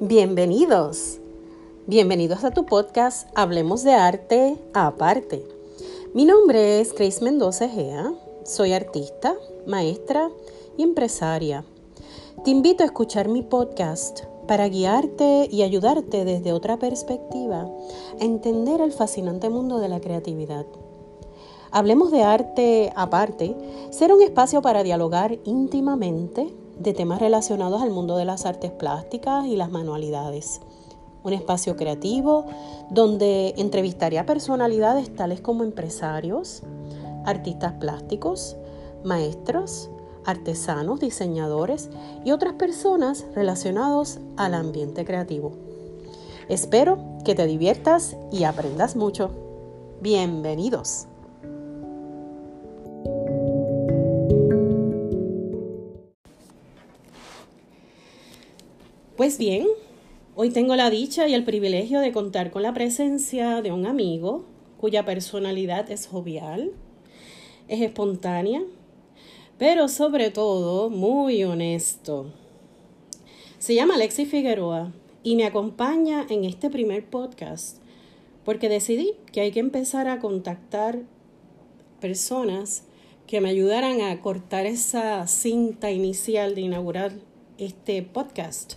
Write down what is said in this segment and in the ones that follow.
Bienvenidos. Bienvenidos a tu podcast Hablemos de Arte Aparte. Mi nombre es Grace Mendoza Gea. Soy artista, maestra y empresaria. Te invito a escuchar mi podcast para guiarte y ayudarte desde otra perspectiva a entender el fascinante mundo de la creatividad. Hablemos de arte aparte, será un espacio para dialogar íntimamente de temas relacionados al mundo de las artes plásticas y las manualidades. Un espacio creativo donde entrevistaré a personalidades tales como empresarios, artistas plásticos, maestros, artesanos, diseñadores y otras personas relacionados al ambiente creativo. Espero que te diviertas y aprendas mucho. Bienvenidos. Pues bien, hoy tengo la dicha y el privilegio de contar con la presencia de un amigo cuya personalidad es jovial, es espontánea, pero sobre todo muy honesto. Se llama Alexi Figueroa y me acompaña en este primer podcast porque decidí que hay que empezar a contactar personas que me ayudaran a cortar esa cinta inicial de inaugurar este podcast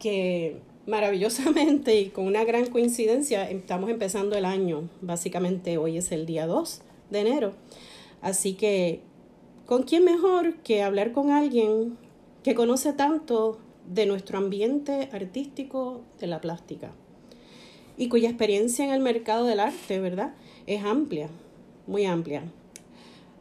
que maravillosamente y con una gran coincidencia estamos empezando el año. Básicamente hoy es el día 2 de enero. Así que, ¿con quién mejor que hablar con alguien que conoce tanto de nuestro ambiente artístico de la plástica? Y cuya experiencia en el mercado del arte, ¿verdad? Es amplia, muy amplia.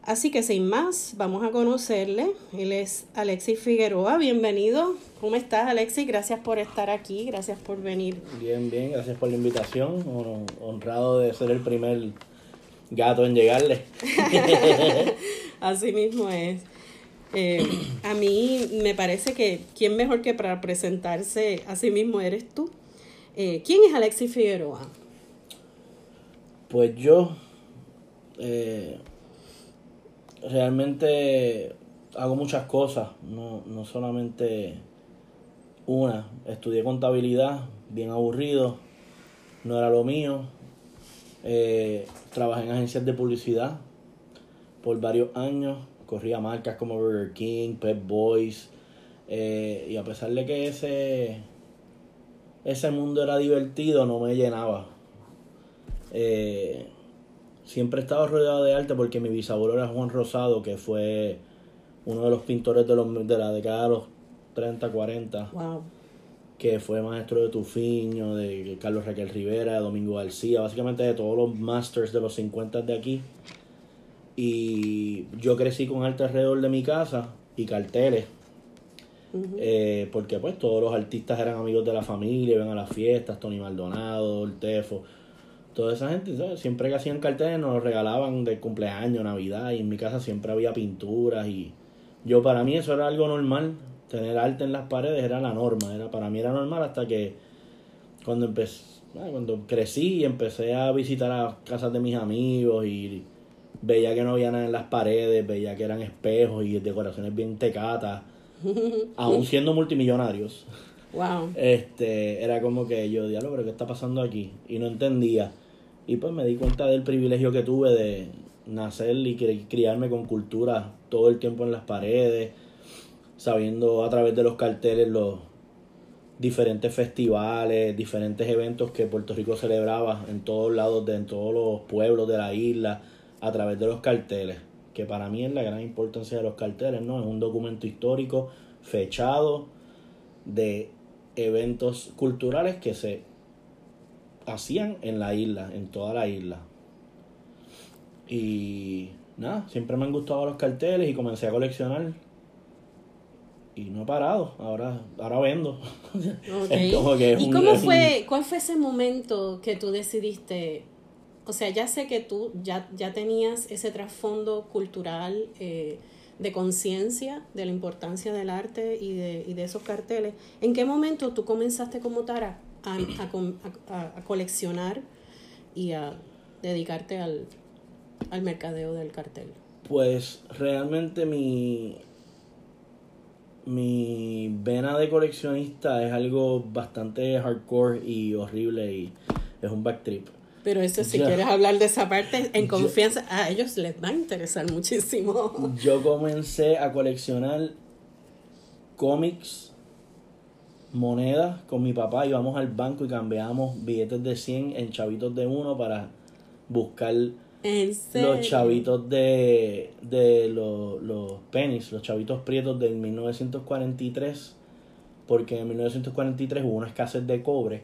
Así que sin más, vamos a conocerle. Él es Alexis Figueroa. Bienvenido. ¿Cómo estás, Alexis? Gracias por estar aquí, gracias por venir. Bien, bien, gracias por la invitación. Honrado de ser el primer gato en llegarle. Así mismo es. Eh, a mí me parece que quién mejor que para presentarse a sí mismo eres tú. Eh, ¿Quién es Alexis Figueroa? Pues yo, eh, realmente hago muchas cosas, no, no solamente una. Estudié contabilidad, bien aburrido, no era lo mío. Eh, trabajé en agencias de publicidad por varios años, corría marcas como Burger King, Pep Boys, eh, y a pesar de que ese, ese mundo era divertido, no me llenaba. Eh, siempre he estado rodeado de arte porque mi bisabuelo era Juan Rosado, que fue uno de los pintores de, los, de la década de los 30, 40. Que fue maestro de Tufiño, de Carlos Raquel Rivera, de Domingo García, básicamente de todos los masters de los 50 de aquí. Y yo crecí con arte alrededor de mi casa y carteles. Eh, porque pues todos los artistas eran amigos de la familia, iban a las fiestas, Tony Maldonado, el Tefo toda esa gente, siempre que hacían carteles nos regalaban de cumpleaños, Navidad, y en mi casa siempre había pinturas y yo para mí eso era algo normal, tener arte en las paredes era la norma, era para mí era normal hasta que cuando empecé, cuando crecí y empecé a visitar a casas de mis amigos y veía que no había nada en las paredes, veía que eran espejos y decoraciones bien tecatas, aún siendo multimillonarios. Wow. Este, era como que yo, diablo, pero ¿qué está pasando aquí? Y no entendía. Y pues me di cuenta del privilegio que tuve de nacer y criarme con cultura todo el tiempo en las paredes, sabiendo a través de los carteles los diferentes festivales, diferentes eventos que Puerto Rico celebraba en todos lados, de, en todos los pueblos de la isla, a través de los carteles, que para mí es la gran importancia de los carteles, ¿no? Es un documento histórico fechado de eventos culturales que se hacían en la isla, en toda la isla. Y nada, siempre me han gustado los carteles y comencé a coleccionar. Y no he parado, ahora, ahora vendo. ¿Y cómo fue, cuál fue ese momento que tú decidiste? O sea, ya sé que tú ya, ya tenías ese trasfondo cultural eh, de conciencia de la importancia del arte y de, y de esos carteles. ¿En qué momento tú comenzaste como Tara a, coleccionar y a dedicarte al, al mercadeo del cartel? Pues realmente mi, mi vena de coleccionista es algo bastante hardcore y horrible y es un backtrip. Pero eso si quieres hablar de esa parte en Yo- confianza, a ellos les va a interesar muchísimo. Yo comencé a coleccionar cómics, monedas con mi papá. Íbamos al banco y cambiábamos billetes de 100 en chavitos de uno para buscar los chavitos de, de los, los pennies, los chavitos prietos del 1943, porque en 1943 hubo una escasez de cobre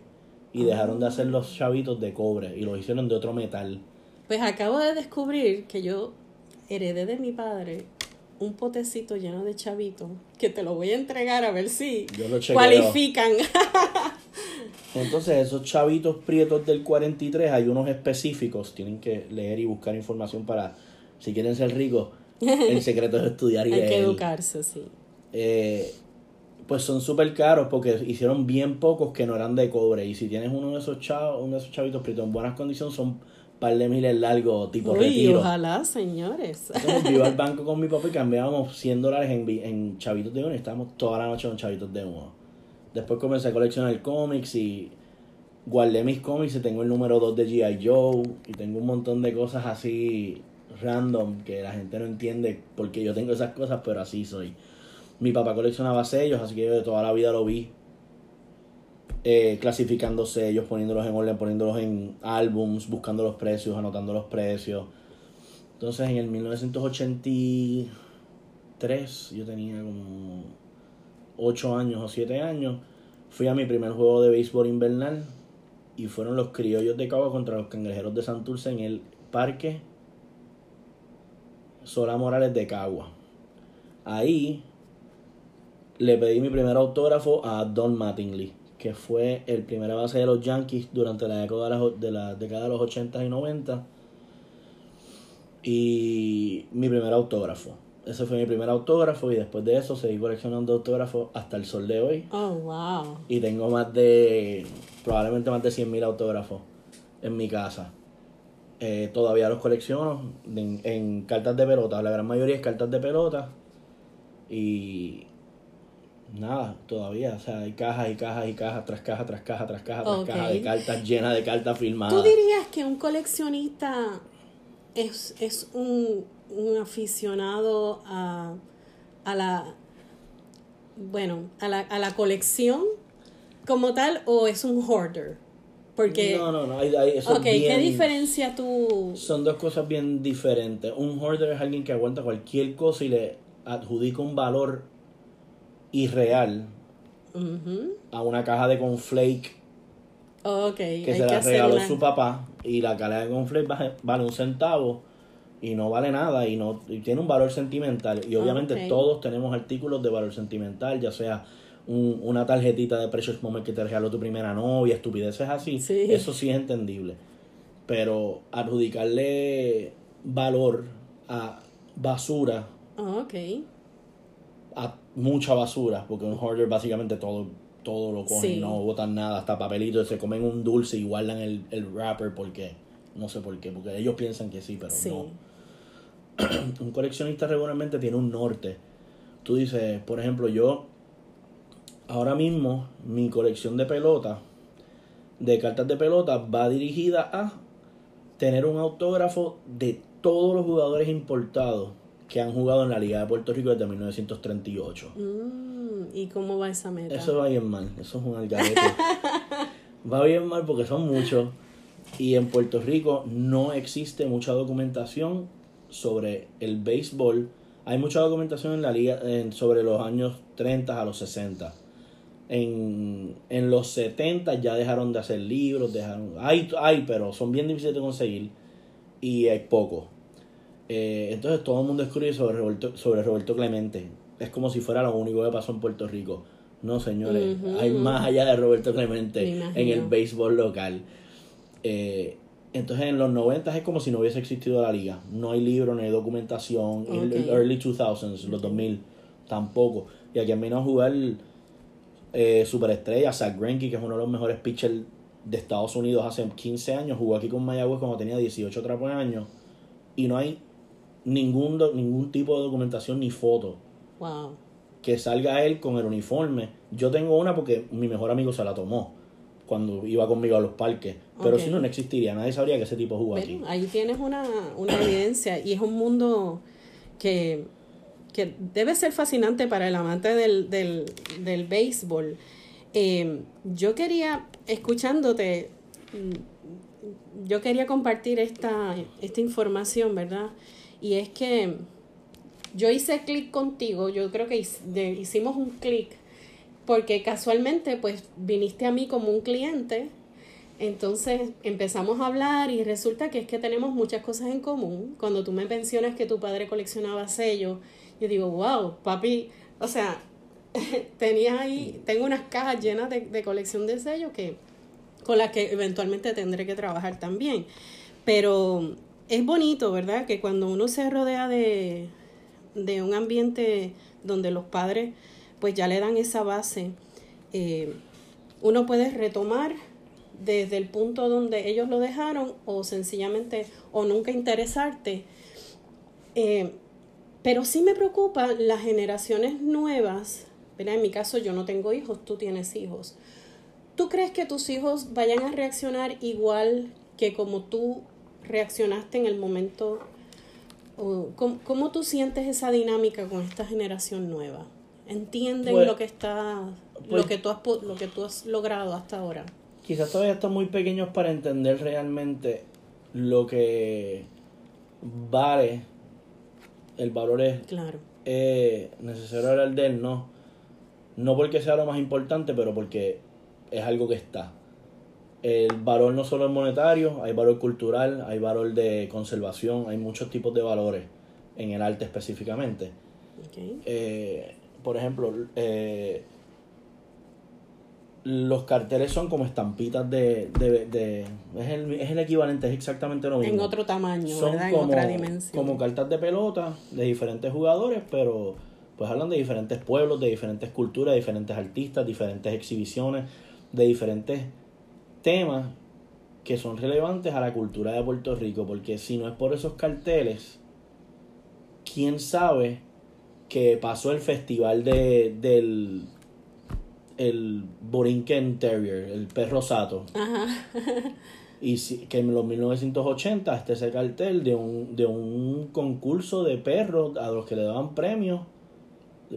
y dejaron de hacer los chavitos de cobre y los hicieron de otro metal. Pues acabo de descubrir que yo heredé de mi padre un potecito lleno de chavitos que te lo voy a entregar a ver si cualifican. Entonces, esos chavitos prietos del 43, hay unos específicos, tienen que leer y buscar información para, si quieren ser ricos, el secreto es estudiar y Hay que educarse, sí. Eh, pues son súper caros porque hicieron bien pocos que no eran de cobre. Y si tienes uno de esos chavos, uno de esos chavitos prietos en buenas condiciones, son par de miles largos, tipo Uy, retiro. ojalá, señores. Entonces yo iba al banco con mi papá y cambiábamos 100 dólares en, en chavitos de uno y estábamos toda la noche con chavitos de uno. Después comencé a coleccionar cómics y guardé mis cómics y tengo el número 2 de G.I. Joe y tengo un montón de cosas así random que la gente no entiende porque yo tengo esas cosas, pero así soy. Mi papá coleccionaba sellos, así que yo de toda la vida lo vi eh, clasificando sellos, poniéndolos en orden, poniéndolos en álbums, buscando los precios, anotando los precios. Entonces en el 1983, yo tenía como 8 años o 7 años, fui a mi primer juego de béisbol invernal y fueron los criollos de Cagua contra los cangrejeros de Santurce en el parque Sola Morales de Cagua. Ahí le pedí mi primer autógrafo a Don Mattingly, que fue el primer base de los Yankees durante la década de, los- de la década de los 80 y 90 y mi primer autógrafo. Ese fue mi primer autógrafo y después de eso seguí coleccionando autógrafos hasta el sol de hoy. Oh, wow. Y tengo más de, probablemente más de 100.000 autógrafos en mi casa. Eh, todavía los colecciono en, en cartas de pelota. La gran mayoría es cartas de pelota. Y nada, todavía. O sea, hay cajas y cajas y cajas tras cajas tras cajas tras cajas tras Ok. cajas de cartas llenas de cartas firmadas. ¿Tú dirías que un coleccionista es, es un, un aficionado a, a la bueno, a la, a la colección como tal o es un hoarder? Porque No, no, no. Hay, hay- eso ¿qué diferencia tú Son dos cosas bien diferentes. Un hoarder es alguien que aguanta cualquier cosa y le adjudica un valor irreal a una caja de conflake Ok, que hay se que la regaló una- su papá y la caja de conflake vale, un centavo y no vale nada y no y tiene un valor sentimental y obviamente todos tenemos artículos de valor sentimental ya sea un- una tarjetita de Precious Moment que te regaló tu primera novia estupideces así Sí. eso sí es entendible pero adjudicarle valor a basura Ah, ok. a mucha basura, porque un hoarder básicamente todo, todo lo cogen, Sí. no botan nada, hasta papelitos, se comen un dulce y guardan el, el wrapper porque no sé por qué, porque ellos piensan que sí, pero Sí. no. Un coleccionista regularmente tiene un norte. Tú dices, por ejemplo, yo ahora mismo mi colección de pelotas, de cartas de pelota, va dirigida a tener un autógrafo de todos los jugadores importados que han jugado en la Liga de Puerto Rico desde 1938. Mm, ¿Y cómo va esa meta? Eso va bien mal, eso es un algarete. va bien mal porque son muchos. Y en Puerto Rico no existe mucha documentación sobre el béisbol. Hay mucha documentación en la liga en- sobre los años 30 a los 60. En, en los 70 ya dejaron de hacer libros, dejaron, hay, hay, pero son bien difíciles de conseguir y hay poco. Eh, entonces todo el mundo escribe sobre Roberto, sobre Roberto Clemente. Es como si fuera lo único que pasó en Puerto Rico. No, señores, hay más allá de Roberto Clemente en el béisbol local. Eh, entonces en los 90 es como si no hubiese existido la liga. No hay libro, no hay documentación. En el Ok. early 2000s, los 2000, tampoco. Y aquí venido a jugar eh, superestrella, Zach Greinke, que es uno de los mejores pitchers de Estados Unidos hace 15 años. Jugó aquí con Mayagüez cuando tenía 18 trapos de años. Y no hay ningún, ningún tipo de documentación ni foto Wow. que salga él con el uniforme. Yo tengo una porque mi mejor amigo se la tomó cuando iba conmigo a los parques. Pero si no, no existiría. Nadie sabría que ese tipo jugó aquí. Ahí tienes una, una evidencia y es un mundo que, que debe ser fascinante para el amante del, del, del béisbol. Eh, yo quería, escuchándote, mm, yo quería compartir esta, esta información, ¿verdad? Y es que yo hice clic contigo, yo creo que hicimos un clic porque casualmente pues viniste a mí como un cliente, entonces empezamos a hablar y resulta que es que tenemos muchas cosas en común. Cuando tú me mencionas que tu padre coleccionaba sellos, yo digo, wow, papi, o sea, tenía ahí, tengo unas cajas llenas de, de colección de sellos que con las que eventualmente tendré que trabajar también. Pero es bonito, ¿verdad? Que cuando uno se rodea de, de un ambiente donde los padres pues ya le dan esa base, eh, uno puede retomar desde el punto donde ellos lo dejaron o sencillamente o nunca interesarte. Eh, pero sí me preocupa las generaciones nuevas, en mi caso yo no tengo hijos, tú tienes hijos. ¿Tú crees que tus hijos vayan a reaccionar igual que como tú reaccionaste en el momento ¿Cómo, tú sientes esa dinámica con esta generación nueva? ¿Entienden pues, lo que está, lo pues que tú has lo que tú has logrado hasta ahora? Quizás todavía están muy pequeños para entender realmente lo que vale el valor es claro. necesario hablar de él, no. No porque sea lo más importante, pero porque es algo que está el valor no solo es monetario, hay valor cultural, hay valor de conservación, hay muchos tipos de valores en el arte específicamente. Eh, por ejemplo, eh, los carteles son como estampitas de... de, es, el, es, el, equivalente, es exactamente lo mismo. En otro tamaño, son ¿verdad? Como, en otra dimensión. Como cartas de pelota de diferentes jugadores, pero pues hablan de diferentes pueblos, de diferentes culturas, de diferentes artistas, diferentes exhibiciones, de diferentes temas que son relevantes a la cultura de Puerto Rico, porque si no es por esos carteles, quién sabe que pasó el festival de, del el Borinquen Terrier, el perro sato. y si, que en los 1980 este ese cartel de un, de un concurso de perros a los que le daban premios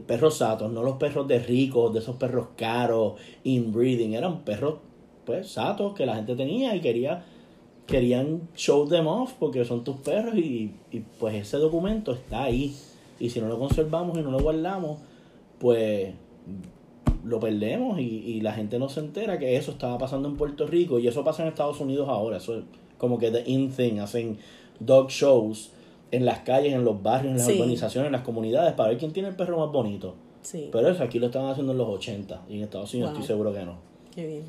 perros satos, no los perros de ricos, de esos perros caros, inbreeding, eran perros pues, satos que la gente tenía y quería querían show them off porque son tus perros y, y, pues ese documento está ahí. Y si no lo conservamos y no lo guardamos pues lo perdemos y, y, la gente no se entera que eso estaba pasando en Puerto Rico y eso pasa en Estados Unidos ahora. Eso es como que the in thing. Hacen dog shows en las calles en los barrios en las organizaciones en las comunidades para ver quién tiene el perro más bonito. Pero eso aquí lo estaban haciendo en los 80 y en Estados Unidos estoy seguro que no. Qué bien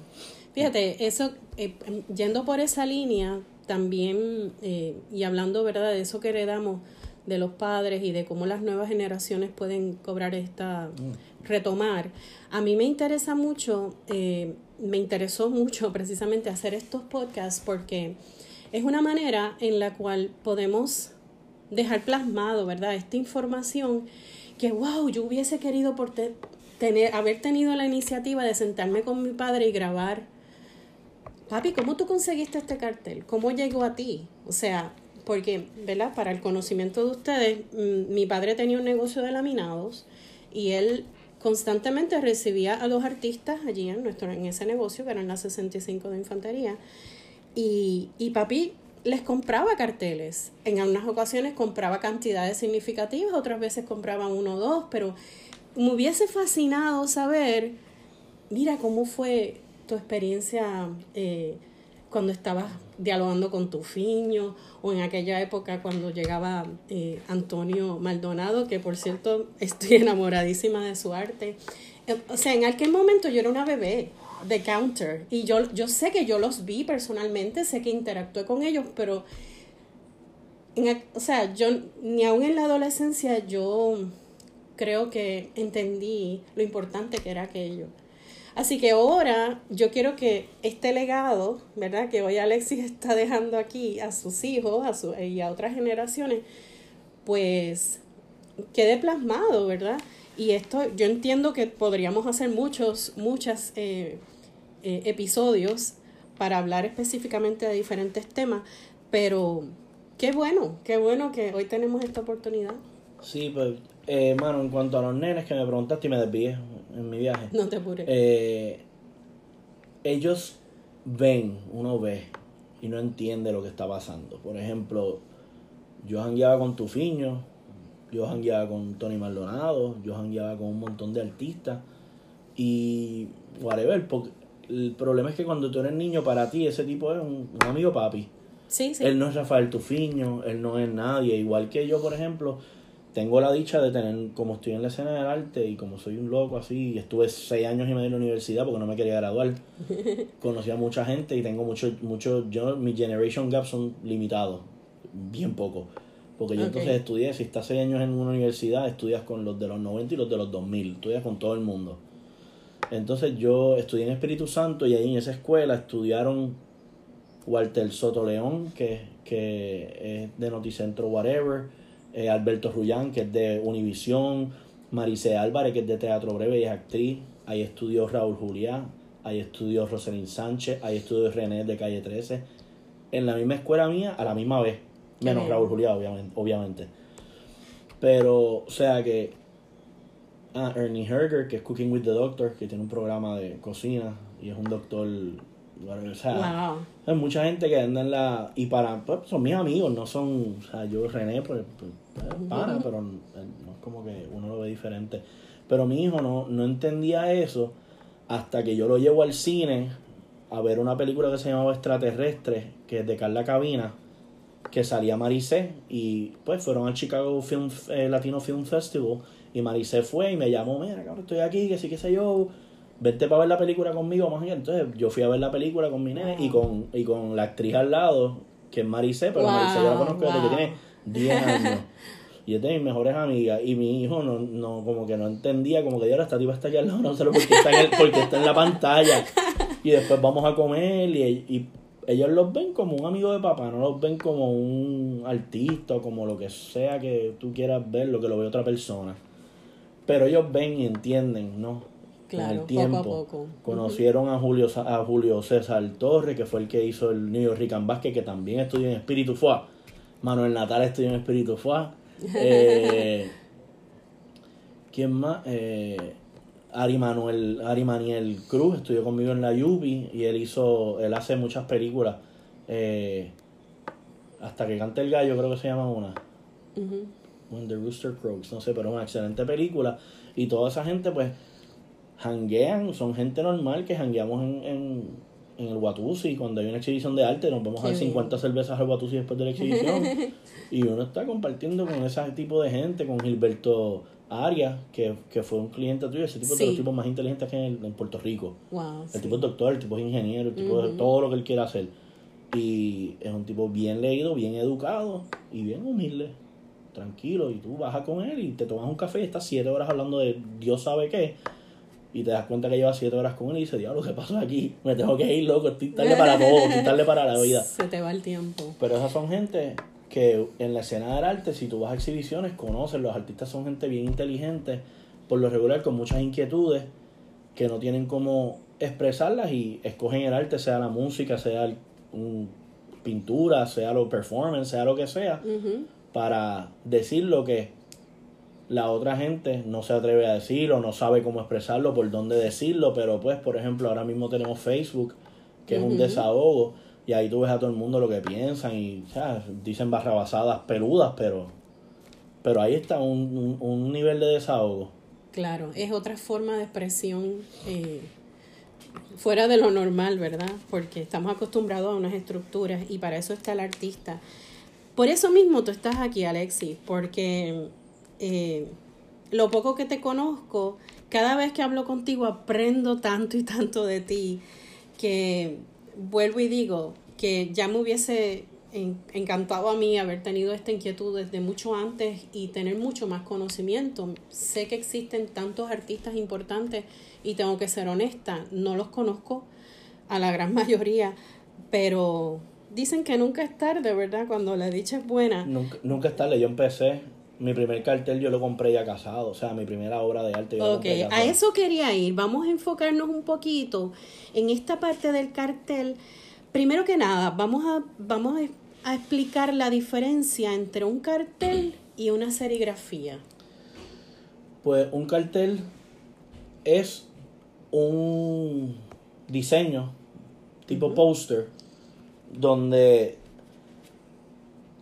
Fíjate, eso, eh, yendo por esa línea, también, eh, y hablando, ¿verdad?, de eso que heredamos de los padres y de cómo las nuevas generaciones pueden cobrar esta, mm. retomar. A mí me interesa mucho, eh, me interesó mucho precisamente hacer estos podcasts porque es una manera en la cual podemos dejar plasmado, ¿verdad?, esta información que, wow, yo hubiese querido por tener, haber tenido la iniciativa de sentarme con mi padre y grabar papi, ¿cómo tú conseguiste este cartel? ¿Cómo llegó a ti? O sea, porque, ¿verdad? Para el conocimiento de ustedes, mm, mi padre tenía un negocio de laminados y él constantemente recibía a los artistas allí en, nuestro, en ese negocio, que eran las 65 de infantería, y, y papi les compraba carteles. En algunas ocasiones compraba cantidades significativas, otras veces compraban uno o dos, pero me hubiese fascinado saber, mira cómo fue tu experiencia eh, cuando estabas dialogando con tu fiño o en aquella época cuando llegaba eh, Antonio Maldonado, que por cierto estoy enamoradísima de su arte. Eh, o sea, en aquel momento yo era una bebé de counter y yo, yo sé que yo los vi personalmente, sé que interactué con ellos, pero o sea, yo ni aún en la adolescencia yo creo que entendí lo importante que era aquello. Así que ahora yo quiero que este legado, ¿verdad? Que hoy Alexis está dejando aquí a sus hijos a su, y a otras generaciones, pues quede plasmado, ¿verdad? Y esto, yo entiendo que podríamos hacer muchos, muchas eh, eh, episodios para hablar específicamente de diferentes temas, pero qué bueno, qué bueno que hoy tenemos esta oportunidad. Sí, pues, eh, mano, en cuanto a los nenes que me preguntaste y me desvié en mi viaje. No te apures. Eh, ellos ven, uno ve y no entiende lo que está pasando. Por ejemplo, yo jangueaba con Tufiño, yo jangueaba con Tony Maldonado, yo jangueaba con un montón de artistas y whatever, porque el problema es que cuando tú eres niño, para ti ese tipo es un, un amigo papi. Sí, sí. Él no es Rafael Tufiño, él no es nadie. Igual que yo, por ejemplo, tengo la dicha de tener, como estoy en la escena del arte y como soy un loco así, y estuve seis años y medio en la universidad porque no me quería graduar, conocí a mucha gente y tengo mucho, mucho, yo, mi generation gap son limitados, bien poco. Porque yo entonces estudié, si estás seis años en una universidad, estudias con los de los 90 y los de los 2000, estudias con todo el mundo. Entonces yo estudié en Espíritu Santo y ahí en esa escuela estudiaron Walter Soto León, que, que es de Noticentro Whatever, eh, Alberto Rullán, que es de Univisión, Marice Álvarez, que es de Teatro Breve y es actriz, ahí estudió Raúl Juliá, ahí estudió Roselyn Sánchez, ahí estudió René de Calle 13, en la misma escuela mía a la misma vez, menos. Raúl Juliá, obviamente, obviamente. Pero, o sea que Ah, Ernie Herger, que es Cooking with the Doctor, que tiene un programa de cocina y es un doctor. o sea, Wow. hay mucha gente que anda en la. Y para. Pues, son mis amigos, no son. O sea, yo, René, pues. pues, es pana, pero no no es como que uno lo ve diferente. Pero mi hijo no, no entendía eso hasta que yo lo llevo al cine a ver una película que se llamaba Extraterrestre, que es de Carla Cabina, que salía Maricé. Y pues fueron al Chicago Film, eh, Latino Film Festival. Y Maricé fue y me llamó, mira, cabrón, estoy aquí, que sí, que sé yo. Vente para ver la película conmigo, allá. Entonces yo fui a ver la película con mi nene y con, y con la actriz al lado, que es Maricé, pero Wow, Maricé yo la conozco desde wow. que tiene 10 años. Y es de mis mejores amigas. Y mi hijo no, no como que no entendía, como que ya esta tipa está aquí al lado, no sé por qué está en, el- porque está en la pantalla. Y después vamos a comer y, y ellos los ven como un amigo de papá, no los ven como un artista o como lo que sea que tú quieras ver, lo que lo ve otra persona. Pero ellos ven y entienden, ¿no? Con Claro, el poco a tiempo. poco. Conocieron a Julio a Julio César Torres, que fue el que hizo el New York Rican Basket, que también estudió en Espíritu Fua. Manuel Natal estudió en Espíritu Fua. Eh, ¿Quién más? Eh, Ari Manuel, Ari Maniel Cruz estudió conmigo en la Yubi y él hizo, él hace muchas películas. Eh, hasta que cante el gallo, creo que se llama una. Ujú. When the Rooster Croaks, no sé, pero es una excelente película. Y toda esa gente, pues, hanguean, son gente normal que hangueamos en, en, en el Watusi. Cuando hay una exhibición de arte, nos vamos a dar bien. 50 cervezas al Watusi después de la exhibición. y uno está compartiendo con ese tipo de gente, con Gilberto Arias, que, que fue un cliente tuyo, ese tipo es de Sí. los tipos más inteligentes que hay en, en Puerto Rico. Wow. El sí. tipo es doctor, el tipo es ingeniero, el tipo es todo lo que él quiera hacer. Y es un tipo bien leído, bien educado y bien humilde, tranquilo. Y tú bajas con él y te tomas un café y estás siete horas hablando de Dios sabe qué. Y te das cuenta que llevas siete horas con él y dices, diablo, ¿qué pasó aquí? Me tengo que ir, loco, estoy tarde para todo, estoy tarde para la vida. Se te va el tiempo. Pero esas son gente que en la escena del arte, si tú vas a exhibiciones, conocen, los artistas son gente bien inteligente, por lo regular con muchas inquietudes, que no tienen cómo expresarlas y escogen el arte, sea la música, sea el- un- pintura, sea lo performance, sea lo que sea, para decir lo que la otra gente no se atreve a decir o no sabe cómo expresarlo, por dónde decirlo, pero pues, por ejemplo, ahora mismo tenemos Facebook, que es un desahogo, y ahí tú ves a todo el mundo lo que piensan y o sea, dicen barrabasadas peludas, pero, pero ahí está un, un, un nivel de desahogo. Claro, es otra forma de expresión eh, fuera de lo normal, ¿verdad? Porque estamos acostumbrados a unas estructuras y para eso está el artista. Por eso mismo tú estás aquí, Alexis, porque eh, lo poco que te conozco, cada vez que hablo contigo aprendo tanto y tanto de ti que vuelvo y digo que ya me hubiese en- encantado a mí haber tenido esta inquietud desde mucho antes y tener mucho más conocimiento. Sé que existen tantos artistas importantes y tengo que ser honesta, no los conozco a la gran mayoría, pero dicen que nunca es tarde, ¿verdad? Cuando la dicha es buena. Nunca, nunca es tarde, yo empecé mi primer cartel yo lo compré ya casado, o sea, mi primera obra de arte yo Ok, compré a eso quería ir. Vamos a enfocarnos un poquito en esta parte del cartel. Primero que nada, vamos a, vamos a, a explicar la diferencia entre un cartel y una serigrafía. Pues un cartel es un diseño tipo póster donde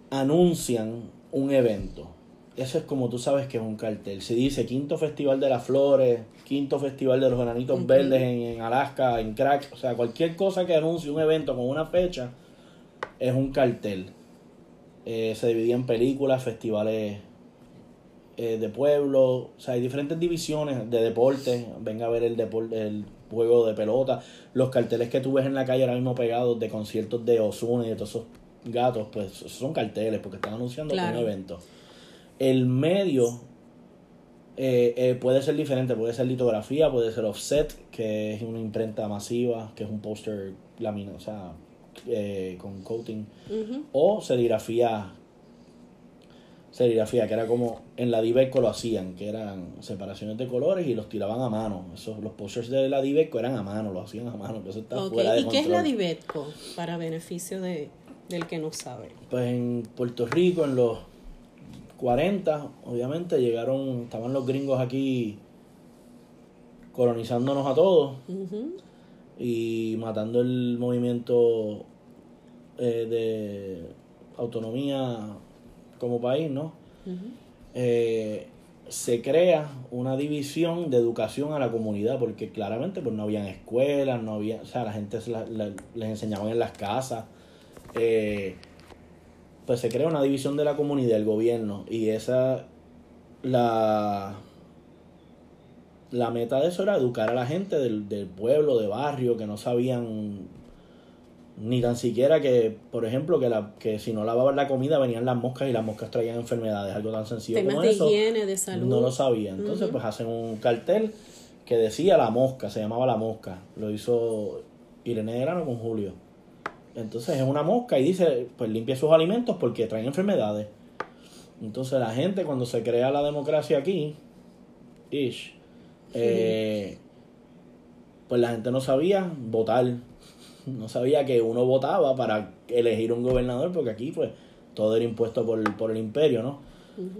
anuncian un evento. Eso es como tú sabes que es un cartel. Se dice quinto festival de las flores, quinto festival de los granitos verdes en, en Alaska, en Crack. O sea, cualquier cosa que anuncie un evento con una fecha es un cartel. Eh, se dividía en películas, festivales eh, de pueblo, o sea, hay diferentes divisiones de deporte. Venga a ver el deporte, el juego de pelota, los carteles que tú ves en la calle ahora mismo pegados de conciertos de Ozuna y de todos esos gatos, pues son carteles porque están anunciando Claro. un evento. El medio eh, eh, puede ser diferente, puede ser litografía, puede ser offset, que es una imprenta masiva, que es un póster laminado, o sea, eh, con coating o serigrafía serigrafía que era como en la Diveco lo hacían que eran separaciones de colores y los tiraban a mano esos los posters de la Diveco eran a mano lo hacían a mano que eso está Ok, fuera de ¿Y qué es la. Divetco? Para beneficio de, del que no sabe. pues en Puerto Rico en los 40 obviamente llegaron estaban los gringos aquí colonizándonos a todos y matando el movimiento eh, de autonomía como país, ¿no? Eh, se crea una división de educación a la comunidad porque claramente pues no habían escuelas, no había, o sea, la gente se la- la- les enseñaban en las casas. Eh, pues se crea una división de la comunidad, del gobierno y esa la la meta de eso era educar a la gente del, del pueblo, de barrio, que no sabían ni tan siquiera que, por ejemplo, que, la, que si no lavaban la comida venían las moscas y las moscas traían enfermedades, algo tan sencillo Temas como de eso. higiene, de salud. No lo sabían. Entonces, pues hacen un cartel que decía la mosca, se llamaba la mosca. Lo hizo Irene Grano con Julio. Entonces es una mosca y dice, pues limpia sus alimentos porque traen enfermedades. Entonces la gente cuando se crea la democracia aquí, ish, eh, pues la gente no sabía votar. No sabía que uno votaba para elegir un gobernador porque aquí pues todo era impuesto por, por el imperio, ¿no?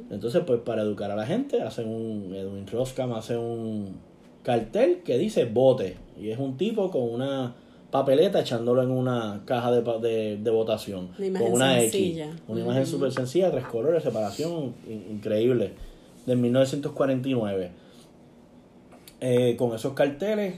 Entonces, pues para educar a la gente, hacen un. Edwin Roskam hace un cartel que dice vote. Y es un tipo con una papeleta echándolo en una caja de, de, de votación. Una imagen con una sencilla. X. Una imagen súper sencilla, tres colores, separación in- increíble. De 1949. Eh, con esos carteles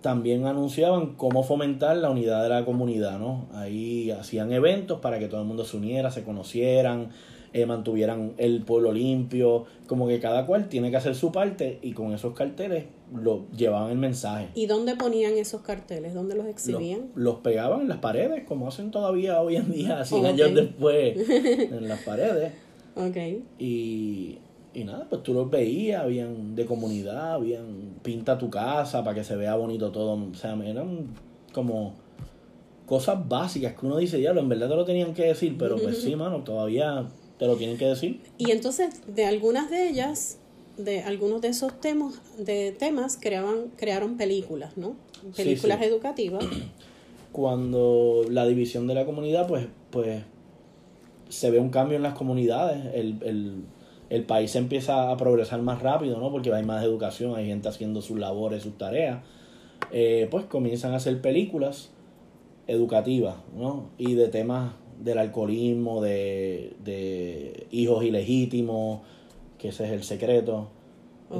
también anunciaban cómo fomentar la unidad de la comunidad, ¿no? Ahí hacían eventos para que todo el mundo se uniera, se conocieran, eh, mantuvieran el pueblo limpio, como que cada cual tiene que hacer su parte y con esos carteles lo llevaban el mensaje. ¿Y dónde ponían esos carteles? ¿Dónde los exhibían? los pegaban en las paredes, como hacen todavía hoy en día, 100 Ok. años después, en las paredes. Ok. Y, y nada, pues tú los veías, habían de comunidad, habían pinta tu casa para que se vea bonito todo. O sea, eran como cosas básicas que uno dice, diablo, en verdad te lo tenían que decir, pero pues sí, mano, todavía te lo tienen que decir. Y entonces, de algunas de ellas, de algunos de esos temas, de temas creaban, crearon películas, ¿no? Películas sí. educativas. Cuando la división de la comunidad, pues, pues se ve un cambio en las comunidades, el, el, el país empieza a progresar más rápido, ¿no? Porque hay más educación, hay gente haciendo sus labores, sus tareas. Eh, pues comienzan a hacer películas educativas, ¿no? Y de temas del alcoholismo, de, de hijos ilegítimos, que ese es el secreto,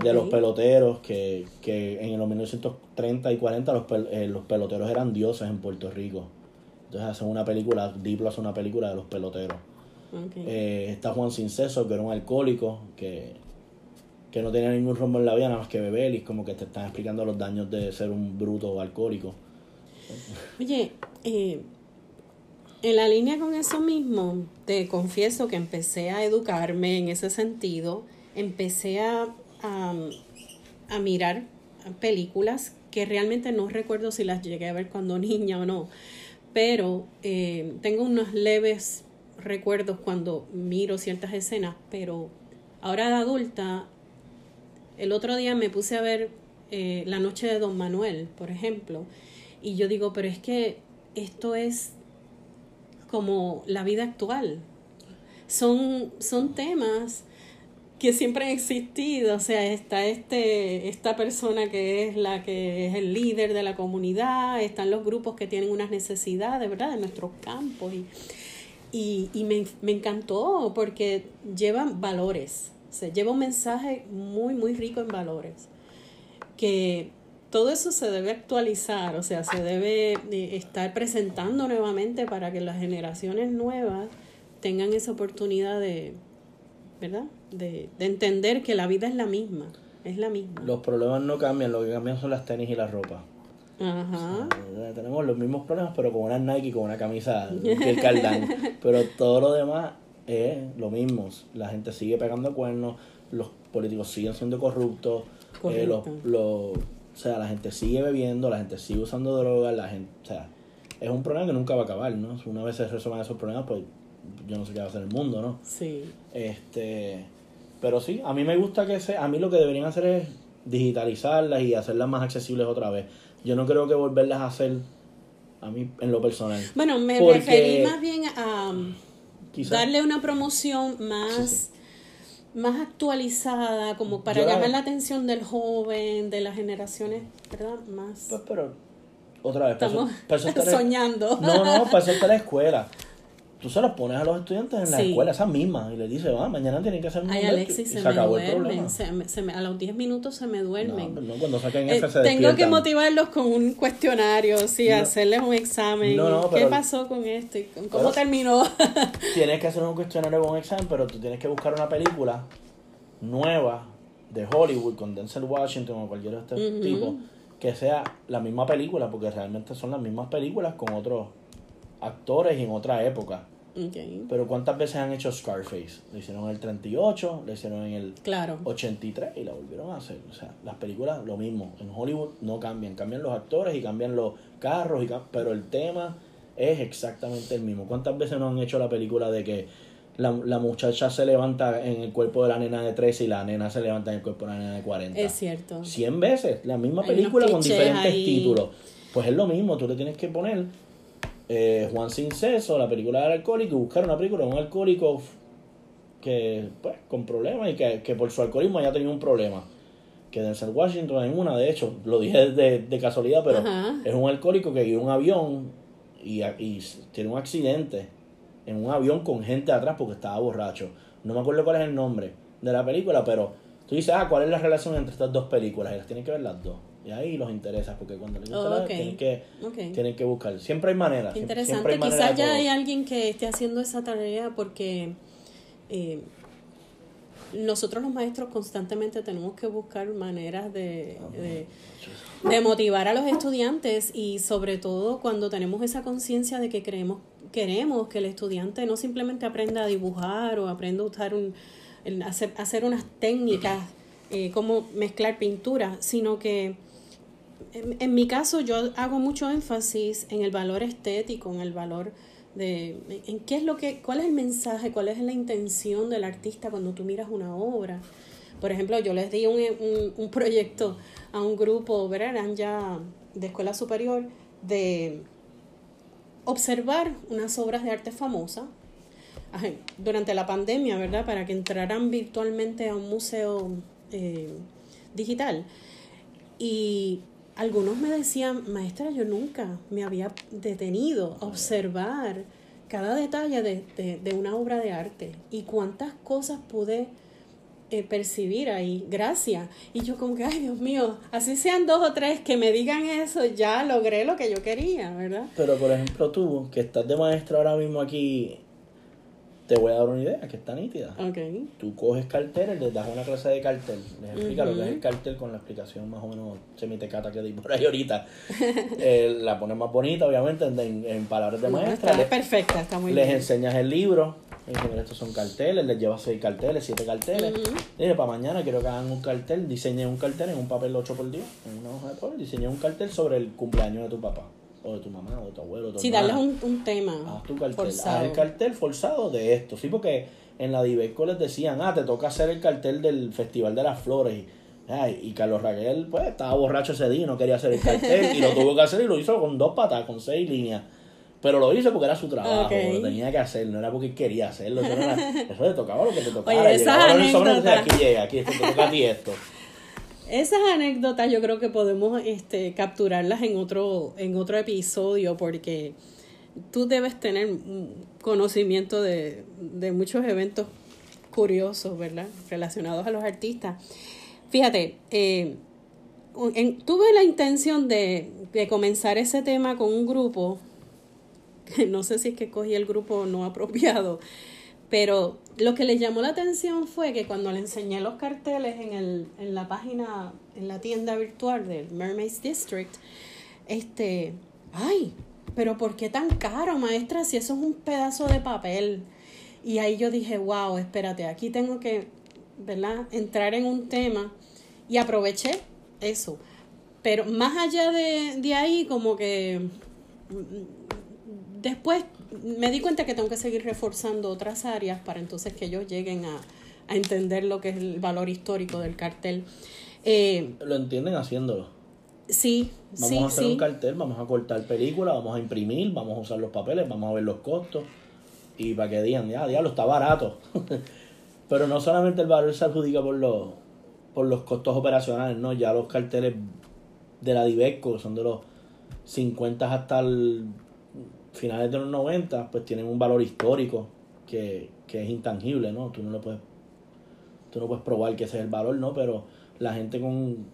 de los peloteros, que, que en los 1930 y 40 los, pel- eh, los peloteros eran dioses en Puerto Rico. Entonces hacen una película, Diplo hace una película de los peloteros. Eh, está Juan Cinceso, que era un alcohólico, que, que no tenía ningún rumbo en la vida nada más que beber y como que te están explicando los daños de ser un bruto alcohólico. Oye, eh, en la línea con eso mismo, te confieso que empecé a educarme en ese sentido, empecé a, a, mirar películas que realmente no recuerdo si las llegué a ver cuando niña o no, pero eh, tengo unos leves recuerdos cuando miro ciertas escenas, pero ahora de adulta, el otro día me puse a ver eh, La Noche de Don Manuel, por ejemplo, y yo digo, pero es que esto es como la vida actual. Son, son temas que siempre han existido, o sea, está este, esta persona que es la que es el líder de la comunidad, están los grupos que tienen unas necesidades, ¿verdad?, de nuestros campos. Y, y, me, me, encantó porque llevan valores, o sea, lleva un mensaje muy, muy rico en valores, que todo eso se debe actualizar, o sea, se debe eh, estar presentando nuevamente para que las generaciones nuevas tengan esa oportunidad de, ¿verdad? De, de entender que la vida es la misma, es la misma. Los problemas no cambian, lo que cambian son las tenis y la ropa. Ajá. tenemos los mismos problemas, pero con una Nike y con una camisa del Cardán. pero todo lo demás es lo mismo. La gente sigue pegando cuernos, los políticos siguen siendo corruptos, eh, los, los, o sea, la gente sigue bebiendo, la gente sigue usando drogas, la gente, o sea, es un problema que nunca va a acabar, ¿no? Una vez se resuelvan esos problemas, pues yo no sé qué va a hacer el mundo, ¿no? Sí. Este, pero sí, a mí me gusta que sea, a mí lo que deberían hacer es digitalizarlas y hacerlas más accesibles otra vez. Yo no creo que volverlas a hacer a mí en lo personal. Bueno, me referí más bien a um, darle una promoción más más actualizada, como para llamar la... atención del joven, de las generaciones, ¿verdad? Más. Pues, pero, otra vez, Estamos soñando. No, no, para eso está la escuela tú se los pones a los estudiantes en la escuela, esa misma, y les dices, va, mañana tienen que hacer un Ay, Alexis, se, me duermen, se me, a los 10 minutos se me duermen. No, no cuando saquen eh, Tengo que motivarlos con un cuestionario, sí, hacerles un examen. ¿Qué pasó con esto? ¿Cómo terminó? tienes que hacer un cuestionario con un examen, pero tú tienes que buscar una película nueva de Hollywood con Denzel Washington o cualquier otro tipo que sea la misma película, porque realmente son las mismas películas con otros actores y en otra época. Pero ¿cuántas veces han hecho Scarface? Lo hicieron en el 38, lo hicieron en el claro. 83 y la volvieron a hacer. O sea, las películas lo mismo. En Hollywood no cambian. Cambian los actores y cambian los carros, y pero el tema es exactamente el mismo. ¿Cuántas veces no han hecho la película de que la, la muchacha se levanta en el cuerpo de la nena de 13 y la nena se levanta en el cuerpo de la nena de 40? Es cierto. 100 veces. La misma película con diferentes títulos. Pues es lo mismo. Tú le tienes que poner eh, Juan Sin la película del alcohólico, y buscar una película de un alcohólico que, pues, con problemas y que, por su alcoholismo haya tenido un problema. Que Denzel Washington en una, de hecho, lo dije de, casualidad, pero es un alcohólico que guió un avión y, y tiene un accidente en un avión con gente atrás porque estaba borracho. No me acuerdo cuál es el nombre de la película, pero tú dices, ah, ¿cuál es la relación entre estas dos películas? Y las tienen que ver las dos. Y ahí los interesa, porque cuando les interesa tienen, que, tienen que buscar. Siempre hay maneras. Interesante, quizás ya hay alguien que esté haciendo esa tarea porque eh, nosotros los maestros constantemente tenemos que buscar maneras de, de, motivar a los estudiantes y sobre todo cuando tenemos esa conciencia de que creemos, queremos que el estudiante no simplemente aprenda a dibujar o aprenda a usar un, hacer, hacer unas técnicas, eh, como mezclar pintura, sino que en, mi caso yo hago mucho énfasis en el valor estético, en el valor de en qué es lo que cuál es el mensaje, cuál es la intención del artista cuando tú miras una obra. Por ejemplo, yo les di un, un, proyecto a un grupo, ¿verdad? ya de escuela superior de observar unas obras de arte famosas durante la pandemia, ¿verdad? Para que entraran virtualmente a un museo eh, digital. Y algunos me decían, maestra, yo nunca me había detenido a observar cada detalle de, una obra de arte y cuántas cosas pude eh, percibir ahí. Gracias. Y yo como que, ay Dios mío, así sean dos o tres que me digan eso, ya logré lo que yo quería, ¿verdad? Pero por ejemplo tú, que estás de maestra ahora mismo aquí te voy a dar una idea que está nítida. Okay. Tú coges carteles, les das una clase de cartel, les explicas lo que es el cartel con la explicación más o menos semitecata que di por ahí ahorita. Eh, la pones más bonita, obviamente, en, palabras de maestra. Está perfecta, está muy les enseñas el libro. estos son carteles, les llevas seis carteles, siete carteles. Dile, para mañana quiero que hagan un cartel, diseñen un cartel en un papel 8 por día, en una hoja de papel, diseñen un cartel sobre el cumpleaños de tu papá. O de tu mamá, o de tu abuelo. De tu Sí, hermana. darles un, un tema Haz tu cartel. forzado. Haz el cartel forzado de esto. Sí, porque en la Diveco les decían, ah, te toca hacer el cartel del Festival de las Flores. Y, ay, y Carlos Raquel, pues, estaba borracho ese día y no quería hacer el cartel. y lo tuvo que hacer y lo hizo con dos patas, con seis líneas. Pero lo hizo porque era su trabajo, lo tenía que hacer, no era porque quería hacerlo. Eso, no era- eso le tocaba lo que te tocaba. Oye, esas Llegaba aquí llega, aquí te toca a ti esto. Esas anécdotas yo creo que podemos este, capturarlas en otro, en otro episodio porque tú debes tener conocimiento de, de muchos eventos curiosos, ¿verdad? Relacionados a los artistas. Fíjate, eh, tuve la intención de, de comenzar ese tema con un grupo, que no sé si es que cogí el grupo no apropiado, pero lo que le llamó la atención fue que cuando le enseñé los carteles en, el, en la página, en la tienda virtual del Mermaids District, este, ay, pero ¿por qué tan caro, maestra? Si eso es un pedazo de papel. Y ahí yo dije, wow, espérate, aquí tengo que, ¿verdad? Entrar en un tema y aproveché eso. Pero más allá de, de ahí, como que mm, después me di cuenta que tengo que seguir reforzando otras áreas para entonces que ellos lleguen a, a entender lo que es el valor histórico del cartel. Eh, Lo entienden haciéndolo. sí, Vamos sí, a hacer sí. un cartel, vamos a cortar película, vamos a imprimir, vamos a usar los papeles, vamos a ver los costos. Y para que digan, ya, diablo, está barato. Pero no solamente el valor se adjudica por los, por los costos operacionales, no, ya los carteles de la Diveco, son de los 50 hasta el finales de los 90, pues tienen un valor histórico que, que es intangible, ¿no? Tú no lo puedes, tú no puedes probar que ese es el valor, ¿no? Pero la gente con,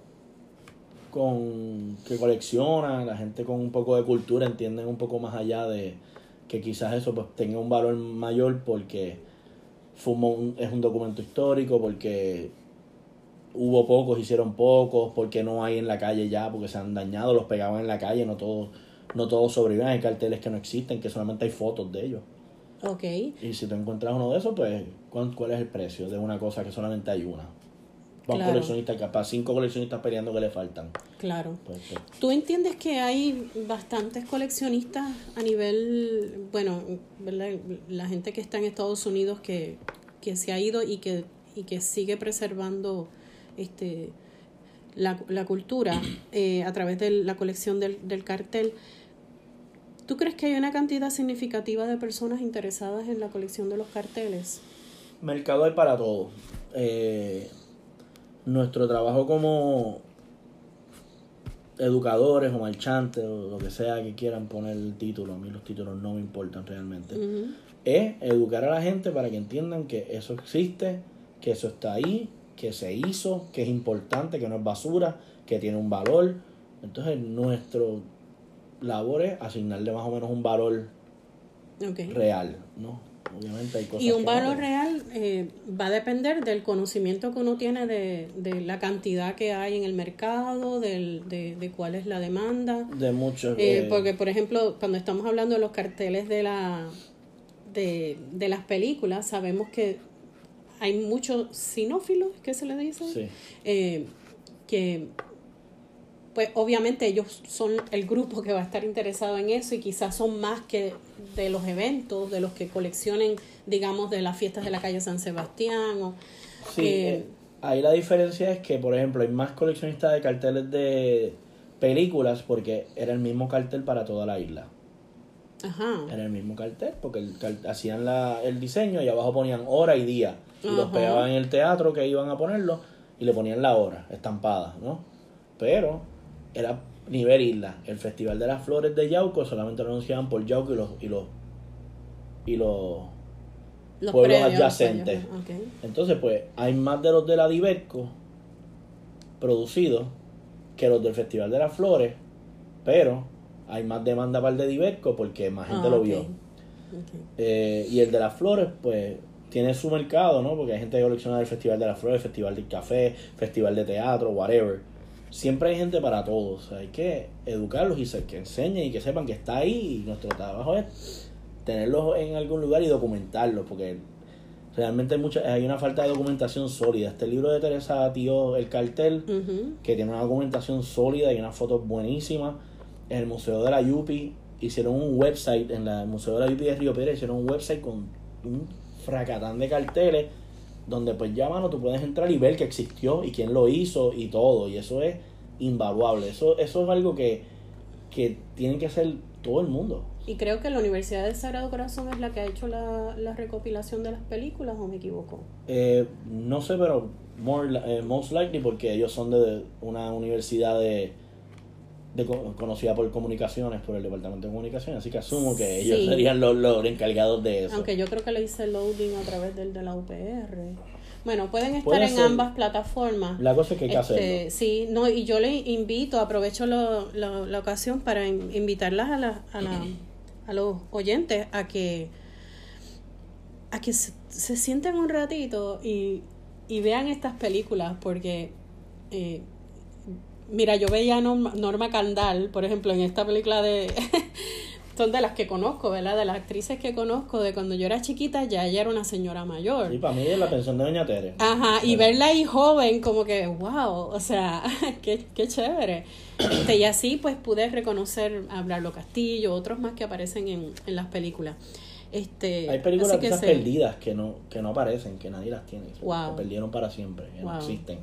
con que colecciona, la gente con un poco de cultura entienden un poco más allá de que quizás eso pues tenga un valor mayor porque fue un es un documento histórico, porque hubo pocos, hicieron pocos, porque no hay en la calle ya, porque se han dañado, los pegaban en la calle, no todos, no todos sobreviven, hay carteles que no existen, que solamente hay fotos de ellos. Ok, Y si tú encuentras uno de esos, pues, ¿cuán- ¿cuál es el precio de una cosa que solamente hay una? Va un Claro. coleccionista, capaz cinco coleccionistas peleando que le faltan. claro. Pues, pues, ¿Tú entiendes que hay bastantes coleccionistas a nivel, bueno, ¿verdad? la gente que está en Estados Unidos que, que se ha ido y que, y que sigue preservando este la, la cultura eh, a través de la colección del, del cartel? ¿Tú crees que hay una cantidad significativa de personas interesadas en la colección de los carteles? mercado hay para todo. Eh, nuestro trabajo como educadores o marchantes o lo que sea que quieran poner el título, a mí los títulos no me importan realmente, es educar a la gente para que entiendan que eso existe, que eso está ahí, que se hizo, que es importante, que no es basura, que tiene un valor. Entonces nuestro labor es asignarle más o menos un valor Ok. real, ¿no? Obviamente hay cosas Y un que no, valor real eh, va a depender del conocimiento que uno tiene de, de la cantidad que hay en el mercado, del, de, de cuál es la demanda. de muchos Eh, eh, porque, por ejemplo, cuando estamos hablando de los carteles de, la, de, de las películas, sabemos que hay muchos sinófilos, ¿qué se le dice? sí. eh, que pues obviamente ellos son el grupo que va a estar interesado en eso y quizás son más que de los eventos, de los que coleccionen, digamos, de las fiestas de la calle San Sebastián. O, Sí, eh, eh, ahí la diferencia es que, por ejemplo, hay más coleccionistas de carteles de películas porque era el mismo cartel para toda la isla. ajá, Era el mismo cartel porque el hacían la, el diseño y abajo ponían hora y día. Y los pegaban en el teatro que iban a ponerlo y le ponían la hora estampada, ¿no? Pero era nivel isla. El Festival de las Flores de Yauco solamente lo anunciaban por Yauco y los, y los, y los los pueblos adyacentes. los. Entonces, pues, hay más de los de la Diverco producidos que los del Festival de las Flores, pero hay más demanda para el de Diverco porque más gente Ah, lo vio. Eh, y el de las Flores, pues, tiene su mercado, ¿no? Porque hay gente que colecciona el Festival de las Flores, Festival del Café, Festival de Teatro, whatever. Siempre hay gente para todos. Hay que educarlos y que enseñen y que sepan que está ahí. Y nuestro trabajo es tenerlos en algún lugar y documentarlos, porque realmente hay, mucha, hay una falta de documentación sólida. Este libro de Teresa Tío, El Cartel, que tiene una documentación sólida y unas fotos buenísimas. en el Museo de la Yupi hicieron un website, en la- el Museo de la Yupi de Río Pérez hicieron un website con un fracatán de carteles donde pues ya mano tú puedes entrar y ver que existió y quién lo hizo y todo y eso es invaluable eso eso es algo que que tiene que hacer todo el mundo Y creo que la Universidad del Sagrado Corazón es la que ha hecho la, la recopilación de las películas, ¿o me equivoco? Eh, no sé pero more, eh, most likely porque ellos son de una universidad de, de co- conocida por comunicaciones por el departamento de comunicaciones así que asumo que ellos serían los, los encargados de eso Aunque yo creo que le hice loading a través del de la UPR. Bueno, pueden estar Puede en ser. ambas plataformas. la cosa es que hay que Este, hacerlo sí, no, y yo le invito, aprovecho lo- lo- la ocasión para in- invitarlas a, la, a, la- a los oyentes a que a que se, se sienten un ratito y, y vean estas películas porque eh, mira yo veía a Norma, Norma Candal por ejemplo en esta película de son de las que conozco verdad de las actrices que conozco de cuando yo era chiquita ya ella era una señora mayor y para mí es la pensión de Doña Tere Ajá, y verla ahí joven, como que, wow, o sea, qué, qué chévere. Este, y así pues pude reconocer a Hablarlo Castillo, otros más que aparecen en, en las películas. Este, Hay películas que quizás perdidas que no, que no aparecen, que nadie las tiene, Wow. se perdieron para siempre, que no Wow. existen.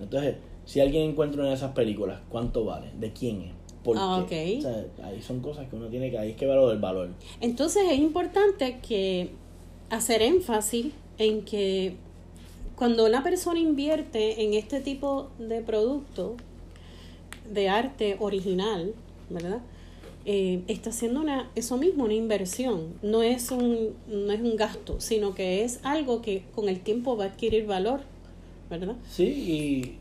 Entonces, si alguien encuentra una de esas películas, ¿cuánto vale? ¿De quién es? ¿Por Ah, qué? ok. O sea, ahí son cosas que uno tiene que, ahí es que lo del valor. Entonces es importante que hacer énfasis en que cuando una persona invierte en este tipo de producto de arte original, ¿verdad? Eh, está haciendo una, eso mismo, una inversión. No es un, no es un gasto, sino que es algo que con el tiempo va a adquirir valor, ¿verdad? Sí, y,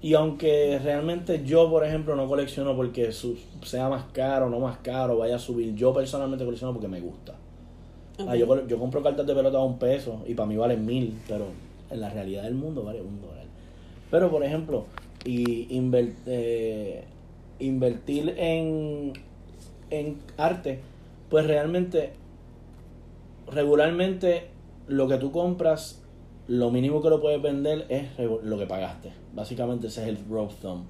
y aunque realmente yo, por ejemplo, no colecciono porque su- sea más caro no más caro, vaya a subir, yo personalmente colecciono porque me gusta. Ah, yo, yo compro cartas de pelota a un peso y para mí valen mil, pero en la realidad del mundo vale un dólar. Pero, por ejemplo, y inver- eh, invertir en, en arte, pues realmente, regularmente, lo que tú compras, lo mínimo que lo puedes vender es lo que pagaste. Básicamente ese es el rough thumb.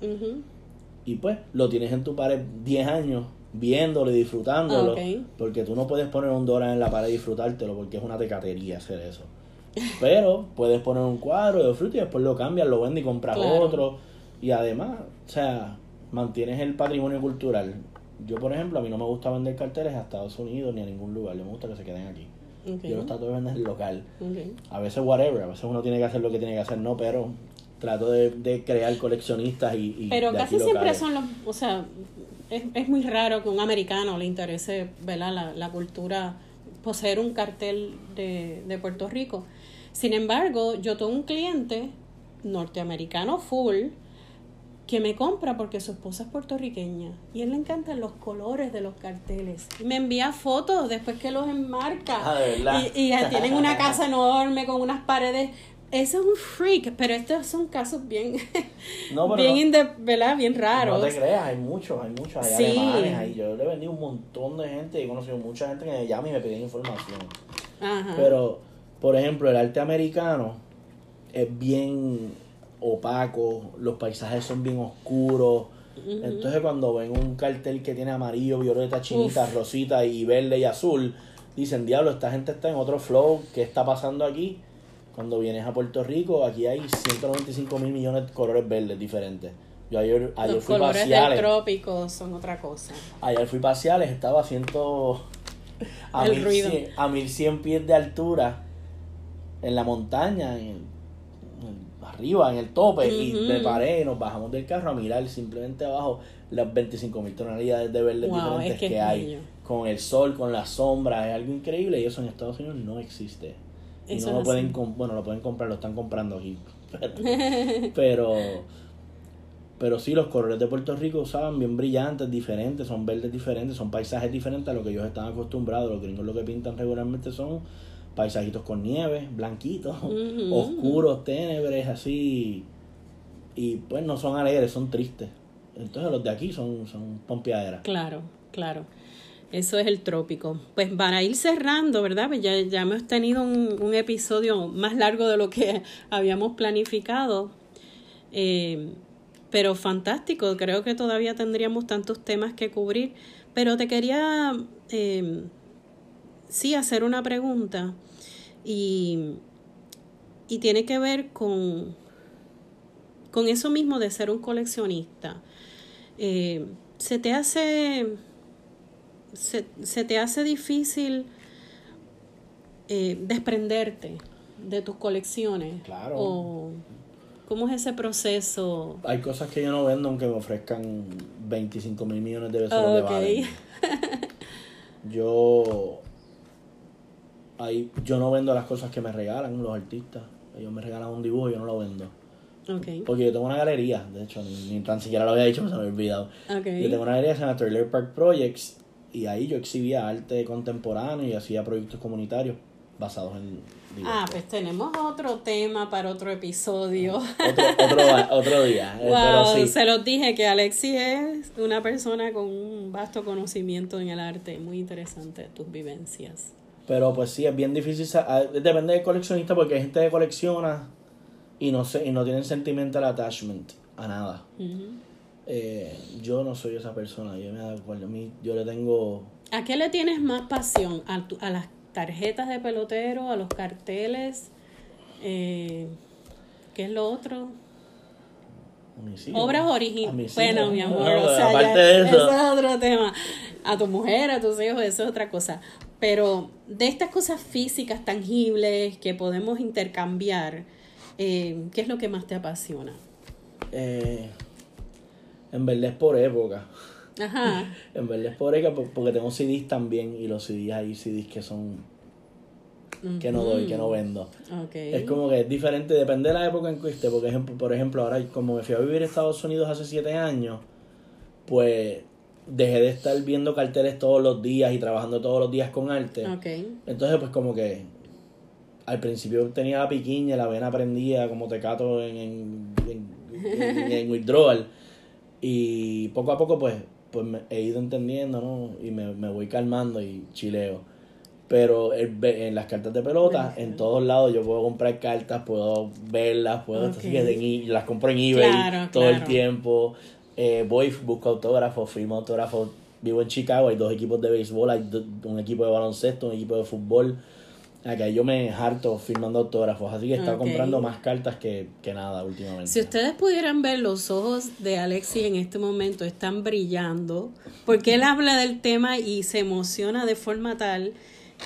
Y pues lo tienes en tu pared 10 años viéndolo y disfrutándolo. Ah. Porque tú no puedes poner un dólar en la pared y disfrutártelo porque es una tecatería hacer eso. Pero puedes poner un cuadro de fruta y después lo cambias, lo vendes y compras Claro. otro. Y además, o sea, mantienes el patrimonio cultural. Yo, por ejemplo, a mí no me gusta vender carteles a Estados Unidos ni a ningún lugar. Me gusta que se queden aquí. Yo los trato de vender local. A veces whatever, a veces uno tiene que hacer lo que tiene que hacer, no, pero trato de, de crear coleccionistas y... y Pero de aquí casi siempre son los, o sea, es, es muy raro que un americano le interese, ¿verdad? La, la cultura, poseer un cartel de, de Puerto Rico. Sin embargo, yo tengo un cliente norteamericano full que me compra porque su esposa es puertorriqueña y a él le encantan los colores de los carteles. Y me envía fotos después que los enmarca. Ah, ¿de verdad? Y, y ya tienen una casa enorme con unas paredes. Ese es un freak, pero estos son casos bien, No, bien, no- inde- ¿verdad? bien raros. No te creas, hay muchos, hay muchos, hay Sí. alemanes, hay, yo le he vendido un montón de gente, he conocido mucha gente que me llama y me pide información. Ajá. Pero, por ejemplo, el arte americano es bien opaco, los paisajes son bien oscuros. Entonces cuando ven un cartel que tiene amarillo, violeta, chinita, Uf. rosita y verde y azul, dicen, diablo, esta gente está en otro flow, ¿qué está pasando aquí? Cuando vienes a Puerto Rico, aquí hay 195 mil millones de colores verdes diferentes. Yo ayer, ayer Los fui colores del trópico son otra cosa. Ayer fui parciales, estaba a ciento... A El 1100, ruido. a 1100 pies de altura, en la montaña, en arriba, en el tope, y me paré nos bajamos del carro a mirar simplemente abajo las 25 mil tonalidades de verdes Wow, diferentes es que hay. Con el sol, con la sombra, es algo increíble y eso en Estados Unidos no existe. Y Eso no lo pueden, bueno, lo pueden comprar, lo están comprando aquí. pero pero sí, los colores de Puerto Rico usaban bien brillantes, diferentes, son verdes diferentes, son paisajes diferentes a lo que ellos están acostumbrados. Los gringos lo que pintan regularmente son paisajitos con nieve, blanquitos, oscuros, tenebres, así. Y pues no son alegres, son tristes. Entonces los de aquí son, son pompeaderas. Claro, claro. Eso es el trópico. Pues para ir cerrando, ¿verdad? Pues ya, ya hemos tenido un, un episodio más largo de lo que habíamos planificado. Eh, pero fantástico, creo que todavía tendríamos tantos temas que cubrir, pero te quería eh, sí hacer una pregunta y, y tiene que ver con, con eso mismo de ser un coleccionista. Eh, se te hace se, se te hace difícil eh, desprenderte de tus colecciones Claro. o cómo es ese proceso Hay cosas que yo no vendo aunque me ofrezcan 25 mil millones de pesos Ok. lo que valen. Yo, hay, yo no vendo las cosas que me regalan los artistas. Ellos me regalan un dibujo y yo no lo vendo. okay Porque yo tengo una galería, de hecho, ni, ni tan siquiera lo había dicho, me se me había olvidado. okay Yo tengo una galería que se llama Trailer Park Projects y ahí yo exhibía arte contemporáneo y hacía proyectos comunitarios basados en dibujos. Ah, pues tenemos otro tema para otro episodio. otro, otro, otro día. eh, Wow, pero sí. se los dije que Alexi es una persona con un vasto conocimiento en el arte, muy interesante tus vivencias. Pero pues sí, es bien difícil. ah, Depende del coleccionista porque hay gente que colecciona y no sé, y no tienen sentimental attachment a nada. Eh, yo no soy esa persona. Yo me yo le tengo. ¿A qué le tienes más pasión? ¿A, tu- a las tarjetas de pelotero, a los carteles? Eh, ¿Qué es lo otro? Obras originales. Bueno, mi amor, No, o sea, aparte ya- de eso. es otro tema. A tu mujer, a tus hijos, eso es otra cosa. Pero de estas cosas físicas, tangibles, que podemos intercambiar, eh, ¿qué es lo que más te apasiona? Eh, en verdad es por época. Ajá. En verdad es por época por- porque tengo CDs también y los CDs hay CDs que son que no doy, que no vendo. Ok. Es como que es diferente, depende de la época en que esté. Porque, ejemplo, por ejemplo, ahora como me fui a vivir a Estados Unidos hace siete años, pues dejé de estar viendo carteles todos los días y trabajando todos los días con arte. Entonces, pues como que al principio tenía la piquiña, la vena prendía como tecato en, en, en, en- en withdrawal. Y poco a poco, pues, pues me he ido entendiendo, ¿no? Y me, me voy calmando y chileo. Pero el en las cartas de pelota, en todos lados yo puedo comprar cartas, puedo verlas, puedo Ok. así que las compro en eBay Claro, todo el tiempo. Eh, voy, busco autógrafos, firmo autógrafos. Vivo en Chicago, hay dos equipos de béisbol, hay un equipo de baloncesto, un equipo de fútbol. Acá yo me harto firmando autógrafos, así que he estado Ok. comprando más cartas que, que nada últimamente. Si ustedes pudieran ver los ojos de Alexis en este momento, están brillando, porque él habla del tema y se emociona de forma tal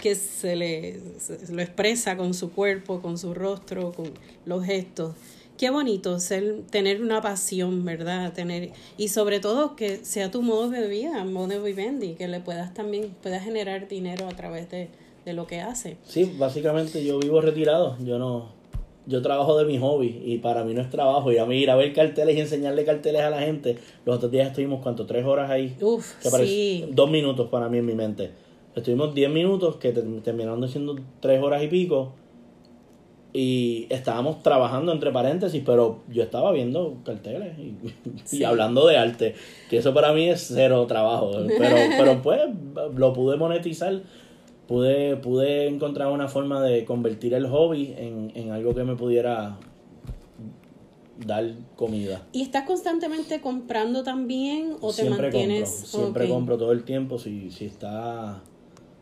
que se le se lo expresa con su cuerpo, con su rostro, con los gestos. Qué bonito ser, tener una pasión, ¿verdad? Tener y sobre todo que sea tu modo de vida, modo de vivendi, que le puedas también puedas generar dinero a través de, de lo que hace. Sí, básicamente yo vivo retirado, yo no, yo trabajo de mi hobby y para mí no es trabajo y a mí ir a ver carteles y enseñarle carteles a la gente, los otros días estuvimos, ¿cuánto? Tres horas ahí, Uf, sí. dos minutos para mí en mi mente, estuvimos diez minutos que te- terminaron siendo tres horas y pico y estábamos trabajando entre paréntesis, pero yo estaba viendo carteles y, hablando de arte, que eso para mí es cero trabajo, pero, pero pues lo pude monetizar, pude, pude encontrar una forma de convertir el hobby en, en algo que me pudiera dar comida. ¿Y estás constantemente comprando también o te siempre mantienes? compro, siempre compro todo el tiempo, si, si está,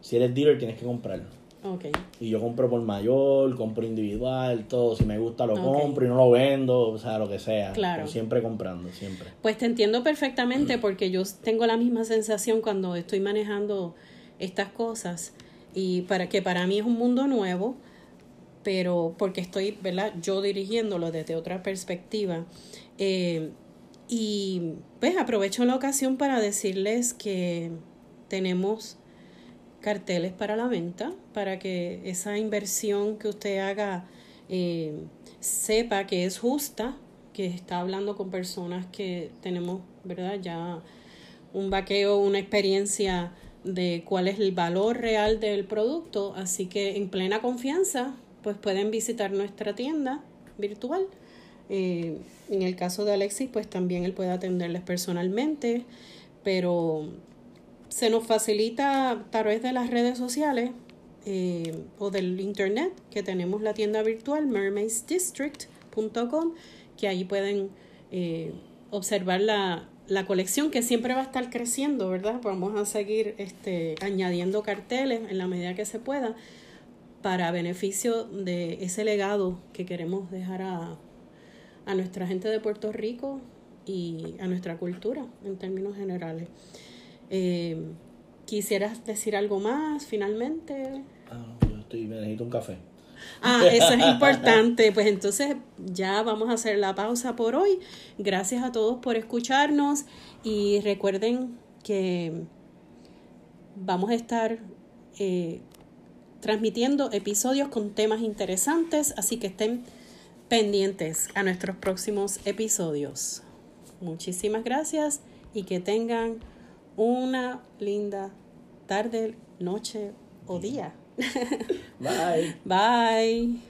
si eres dealer tienes que comprar. Ok. Y yo compro por mayor, compro individual, todo. Si me gusta lo compro y no lo vendo, o sea, lo que sea. Claro. Pero siempre comprando, siempre. Pues te entiendo perfectamente porque yo tengo la misma sensación cuando estoy manejando estas cosas y para que para mí es un mundo nuevo, pero porque estoy, ¿verdad? Yo dirigiéndolo desde otra perspectiva. Eh, y pues aprovecho la ocasión para decirles que tenemos carteles para la venta, para que esa inversión que usted haga eh, sepa que es justa, que está hablando con personas que tenemos, ¿verdad? Ya un vaqueo, una experiencia de cuál es el valor real del producto, así que en plena confianza, pues pueden visitar nuestra tienda virtual. Eh, en el caso de Alexis, pues también él puede atenderles personalmente, pero se nos facilita a través de las redes sociales eh, o del internet que tenemos la tienda virtual mermaidsdistrict.com que ahí pueden eh, observar la, la colección que siempre va a estar creciendo, ¿verdad? Vamos a seguir este, añadiendo carteles en la medida que se pueda para beneficio de ese legado que queremos dejar a, a nuestra gente de Puerto Rico y a nuestra cultura en términos generales. Eh, ¿Quisieras decir algo más finalmente? Ah, yo estoy, me necesito un café. Ah, eso es importante. Pues entonces ya vamos a hacer la pausa por hoy. Gracias a todos por escucharnos y recuerden que vamos a estar eh, transmitiendo episodios con temas interesantes, así que estén pendientes a nuestros próximos episodios. Muchísimas gracias y que tengan una linda tarde, noche o día. Bye. Bye.